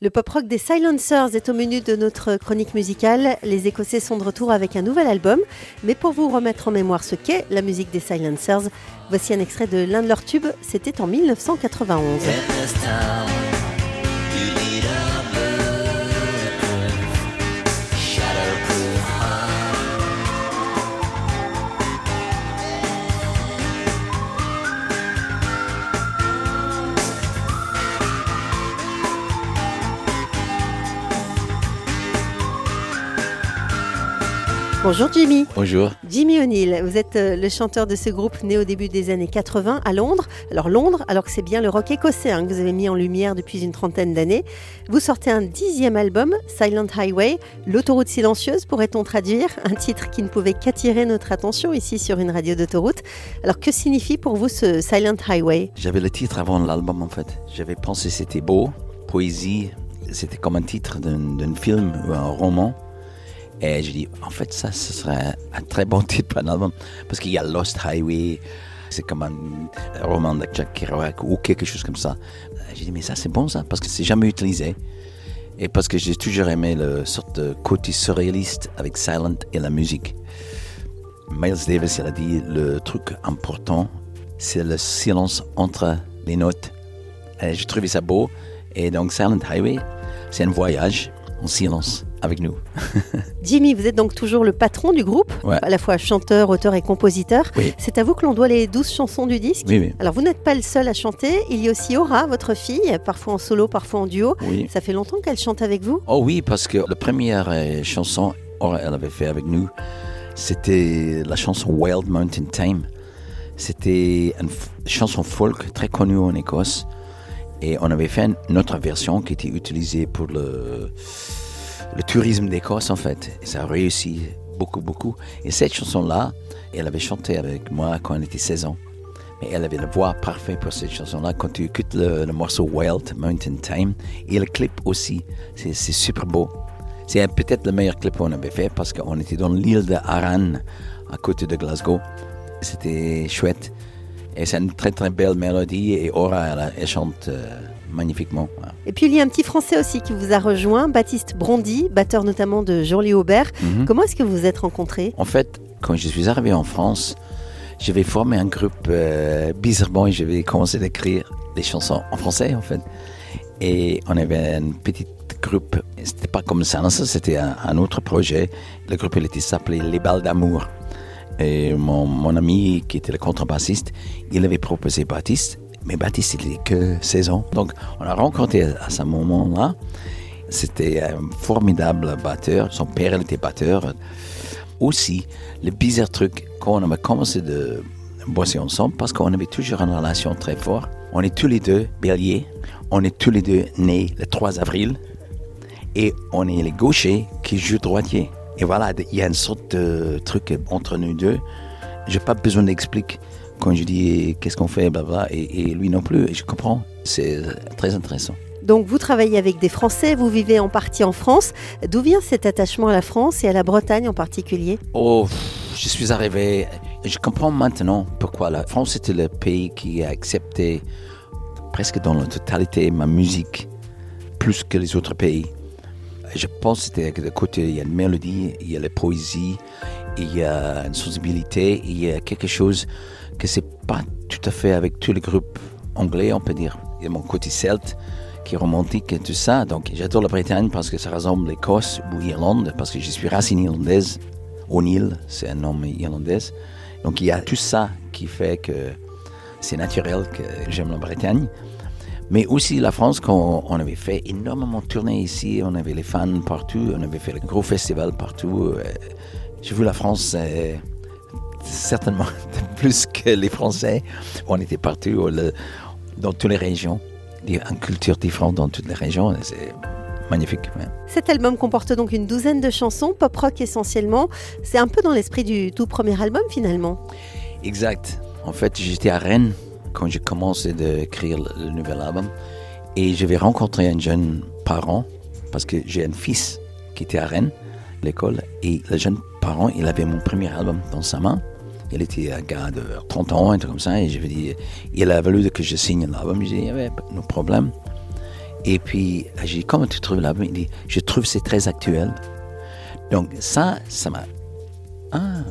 Le pop rock des Silencers est au menu de notre chronique musicale. Les Écossais sont de retour avec un nouvel album. Mais pour vous remettre en mémoire ce qu'est la musique des Silencers, voici un extrait de l'un de leurs tubes. C'était en 1991. Bonjour Jimmy. Bonjour. Jimmy O'Neill, vous êtes euh, le chanteur de ce groupe né au début des années 80 à Londres. Alors Londres, alors que c'est bien le rock écossais hein, que vous avez mis en lumière depuis une trentaine d'années. Vous sortez un dixième album, Silent Highway, l'autoroute silencieuse pourrait-on traduire, un titre qui ne pouvait qu'attirer notre attention ici sur une radio d'autoroute. Alors que signifie pour vous ce Silent Highway? J'avais le titre avant l'album en fait. J'avais pensé c'était beau, poésie, c'était comme un titre d'un film ou un roman. Et j'ai dit, en fait, ça, ce serait un très bon titre pour un album. Parce qu'il y a Lost Highway, c'est comme un roman de Jack Kerouac ou quelque chose comme ça. J'ai dit, mais ça, c'est bon, ça, parce que c'est jamais utilisé. Et parce que j'ai toujours aimé le sorte de côté surréaliste avec Silent et la musique. Miles Davis, il a dit, le truc important, c'est le silence entre les notes. J'ai trouvé ça beau. Et donc, Silent Highway, c'est un voyage en silence avec nous. Jimmy, vous êtes donc toujours le patron du groupe, à la fois chanteur, auteur et compositeur. C'est à vous que l'on doit les douze chansons du disque. Oui, Alors vous n'êtes pas le seul à chanter, il y a aussi Aura, votre fille, parfois en solo, parfois en duo. Ça fait longtemps qu'elle chante avec vous? Oh oui, parce que la première euh, chanson, Aura, elle avait fait avec nous, c'était la chanson Wild Mountain Time. C'était une chanson folk très connue en Écosse. Et on avait fait une autre version qui était utilisée pour le le tourisme d'Écosse en fait. Ça a réussi beaucoup, beaucoup. Et cette chanson-là, elle avait chanté avec moi quand elle était 16 ans. Mais elle avait la voix parfaite pour cette chanson-là. Quand tu écoutes le, morceau Wild Mountain Time et le clip aussi, c'est super beau. C'est peut-être le meilleur clip qu'on avait fait parce qu'on était dans l'île de Arran, à côté de Glasgow. C'était chouette. Et c'est une très très belle mélodie et Aura, elle, chante. Euh, magnifiquement. Et puis il y a un petit Français aussi qui vous a rejoint, Baptiste Brondy, batteur notamment de Jean-Louis Aubert. Mhm. Comment est-ce que vous vous êtes rencontrés? En fait, quand je suis arrivé en France, j'avais formé un groupe euh, bizarrement et j'avais commencé à écrire des chansons en français en fait. Et on avait un petit groupe, c'était pas comme ça, c'était un, autre projet. Le groupe il était s'appelait Les Balles d'amour. Et mon, mon, ami qui était le contrebassiste, il avait proposé Baptiste mais Baptiste, il n'avait que 16 ans. Donc, on a rencontré à ce moment-là. C'était un formidable batteur. Son père, il était batteur. Aussi, le bizarre truc, quand on a commencé de bosser ensemble, parce qu'on avait toujours une relation très forte. On est tous les deux béliers. On est tous les deux nés le 3 avril. Et on est les gauchers qui jouent droitier. Et voilà, il y a une sorte de truc entre nous deux. Je n'ai pas besoin d'expliquer quand je dis qu'est-ce qu'on fait, blabla, et, et lui non plus, et je comprends. C'est très intéressant. Donc vous travaillez avec des Français, vous vivez en partie en France. D'où vient cet attachement à la France et à la Bretagne en particulier? Oh, je suis arrivé, je comprends maintenant pourquoi la France était le pays qui a accepté presque dans la totalité ma musique plus que les autres pays. Je pense que de côté, il y a une mélodie, il y a la poésie, il y a une sensibilité, il y a quelque chose que c'est pas tout à fait avec tous les groupes anglais, on peut dire. Il y a mon côté celte qui est romantique et tout ça. Donc j'adore la Bretagne parce que ça ressemble à l'Écosse ou l'Irlande, parce que je suis racine irlandaise. O'Neill, c'est un nom irlandais. Donc il y a tout ça qui fait que c'est naturel que j'aime la Bretagne. Mais aussi la France, quand on avait fait énormément de tournées ici, on avait les fans partout, on avait fait le gros festival partout. Euh, j'ai vu la France euh, certainement plus que les Français. On était partout dans toutes les régions, une culture différente dans toutes les régions. C'est magnifique. Cet album comporte donc une douzaine de chansons, pop rock essentiellement. C'est un peu dans l'esprit du tout premier album finalement. Exact. En fait, j'étais à Rennes quand j'ai commencé d'écrire le nouvel album et je vais rencontrer un jeune parent parce que j'ai un fils qui était à Rennes, l'école, et le jeune parent, il avait mon premier album dans sa main. Il était un gars de 30 ans, un truc comme ça, et je lui dit, il a voulu que je signe l'album. Je dit, il y avait nos problèmes. Et puis, j'ai dit, comment tu trouves l'album? Il dit, je trouve que c'est très actuel. Donc ça, ça m'a... Ah,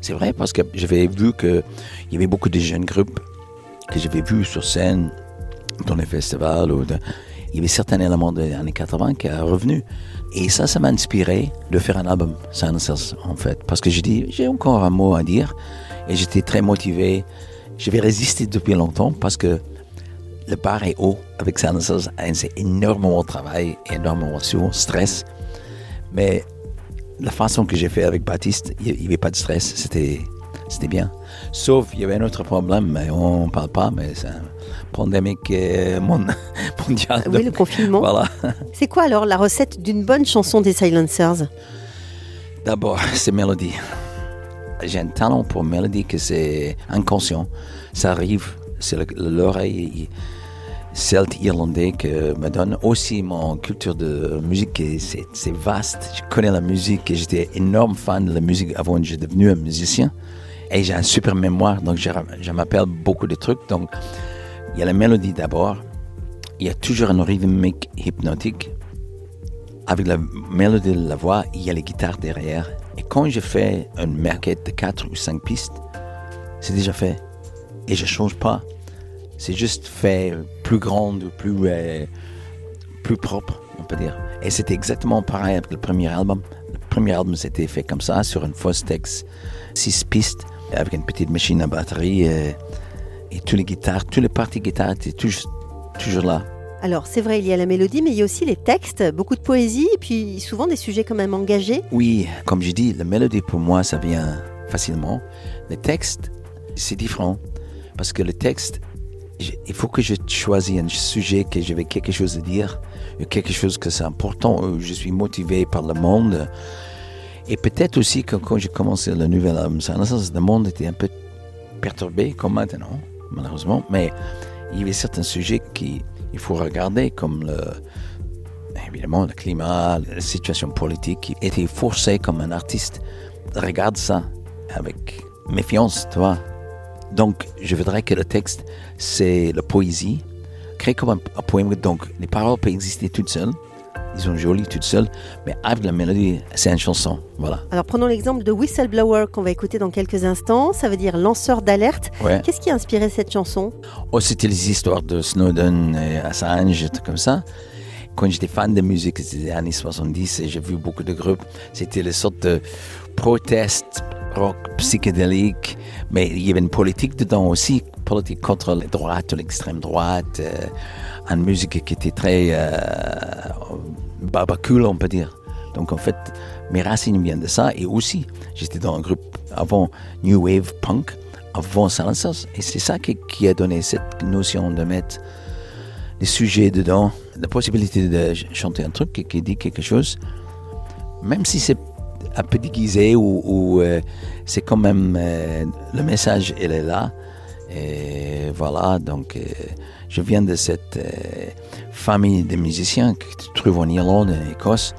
c'est vrai, parce que j'avais vu qu'il y avait beaucoup de jeunes groupes que j'avais vus sur scène dans les festivals. Il y avait certains éléments des années 80 qui sont revenus. Et ça, ça m'a inspiré de faire un album, Silencers, en fait. Parce que j'ai dit, j'ai encore un mot à dire. Et j'étais très motivé. Je vais résister depuis longtemps parce que le bar est haut avec Silencers. C'est énormément de travail, énormément de stress. Mais la façon que j'ai fait avec Baptiste, il n'y avait pas de stress. C'était, c'était bien. Sauf, il y avait un autre problème, mais on ne parle pas, mais c'est un pandémie mondial. Oui, le confinement. Voilà. C'est quoi alors la recette d'une bonne chanson des Silencers D'abord, c'est mélodie. J'ai un talent pour mélodie que c'est inconscient. Ça arrive, c'est l'oreille celte irlandais que me donne aussi mon culture de musique. C'est vaste. Je connais la musique et j'étais énorme fan de la musique avant que je devenu un musicien. Et j'ai un super mémoire, donc je, m'appelle beaucoup de trucs. Donc, il y a la mélodie d'abord. Il y a toujours une rythmique hypnotique. Avec la mélodie de la voix, il y a les guitares derrière. Et quand je fais une maquette de 4 ou 5 pistes, c'est déjà fait. Et je ne change pas. C'est juste fait plus grande, plus, euh, plus propre, on peut dire. Et c'était exactement pareil avec le premier album. Le premier album, c'était fait comme ça, sur une Fostex 6 pistes, avec une petite machine à batterie. Euh, et toutes les guitares, toutes les parties guitare étaient toujours, toujours là. Alors c'est vrai, il y a la mélodie, mais il y a aussi les textes, beaucoup de poésie, et puis souvent des sujets quand même engagés. Oui, comme je dis, la mélodie pour moi, ça vient facilement. Les textes, c'est différent, parce que le texte, il faut que je choisisse un sujet que j'avais quelque chose à dire, quelque chose que c'est important, où je suis motivé par le monde. Et peut-être aussi que quand j'ai commencé le nouvel album, le monde était un peu perturbé comme maintenant, malheureusement, mais il y avait certains sujets qu'il faut regarder, comme le, évidemment le climat, la situation politique, qui était forcé comme un artiste. Regarde ça avec méfiance, tu vois. Donc, je voudrais que le texte, c'est la poésie, créé comme un, poème. Donc, les paroles peuvent exister toutes seules. Ils sont jolies toutes seules, mais avec la mélodie, c'est une chanson. Voilà. Alors, prenons l'exemple de Whistleblower qu'on va écouter dans quelques instants. Ça veut dire lanceur d'alerte. Qu'est-ce qui a inspiré cette chanson? Oh, c'était les histoires de Snowden et Assange, tout comme ça quand j'étais fan de musique, c'était les années 70 et j'ai vu beaucoup de groupes, c'était les sortes de protestes rock psychédélique, mais il y avait une politique dedans aussi, politique contre les droites, l'extrême droite, euh, une musique qui était très euh, on peut dire. Donc en fait, mes racines viennent de ça, et aussi, j'étais dans un groupe avant New Wave Punk, avant Silencers, et c'est ça qui, a donné cette notion de mettre des sujets dedans, la possibilité de chanter un truc qui, qui dit quelque chose, même si c'est un peu déguisé ou, euh, c'est quand même euh, le message il est là et voilà donc euh, je viens de cette famille de musiciens que tu trouves en Irlande en Écosse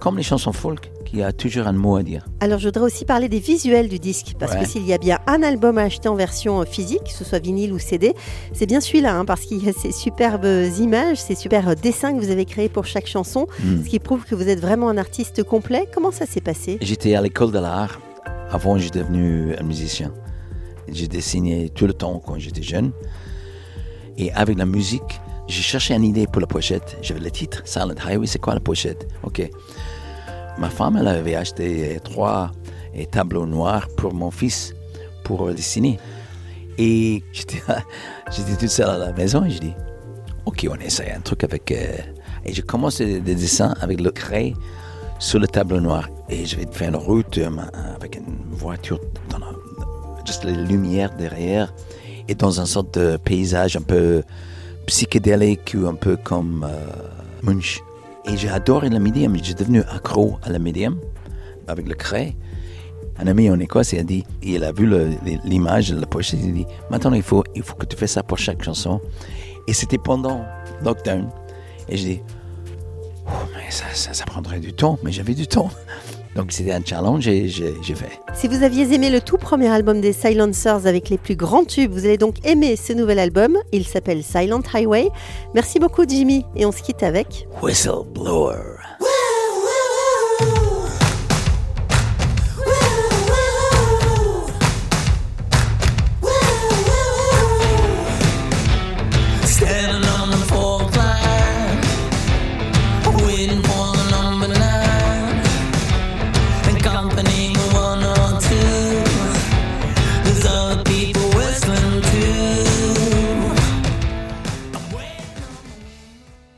comme les chansons folk qui a toujours un mot à dire. Alors je voudrais aussi parler des visuels du disque, parce que s'il y a bien un album à acheter en version physique, que ce soit vinyle ou CD, c'est bien celui-là, hein, parce qu'il y a ces superbes images, ces super dessins que vous avez créés pour chaque chanson, hmm. ce qui prouve que vous êtes vraiment un artiste complet. Comment ça s'est passé? J'étais à l'école de l'art, avant je suis devenu un musicien. J'ai dessiné tout le temps quand j'étais jeune. Et avec la musique, j'ai cherché une idée pour la pochette. J'avais le titre, Silent Highway, c'est quoi la pochette? Ok. Ma femme, elle avait acheté trois tableaux noirs pour mon fils, pour dessiner. Et j'étais, j'étais toute seule à la maison et je dis, ok, on essaie un truc avec... Euh, et je commence des dessins avec le craie sur le tableau noir. Et je vais faire une route euh, avec une voiture, dans juste les lumières derrière, et dans un sorte de paysage un peu psychédélique ou un peu comme euh, Munch. Et j'ai adoré le médium. J'ai devenu accro à la médium avec le craie. Un ami en Écosse, il a dit, il a vu l'image de la pochette, il a dit, maintenant il faut, il faut que tu fasses ça pour chaque chanson. Et c'était pendant lockdown. Et j'ai dit, oh, ça, ça, prendrait du temps, mais j'avais du temps. Donc c'était un challenge et j'ai fait. Si vous aviez aimé le tout premier album des Silencers avec les plus grands tubes, vous allez donc aimer ce nouvel album. Il s'appelle Silent Highway. Merci beaucoup Jimmy et on se quitte avec Whistleblower.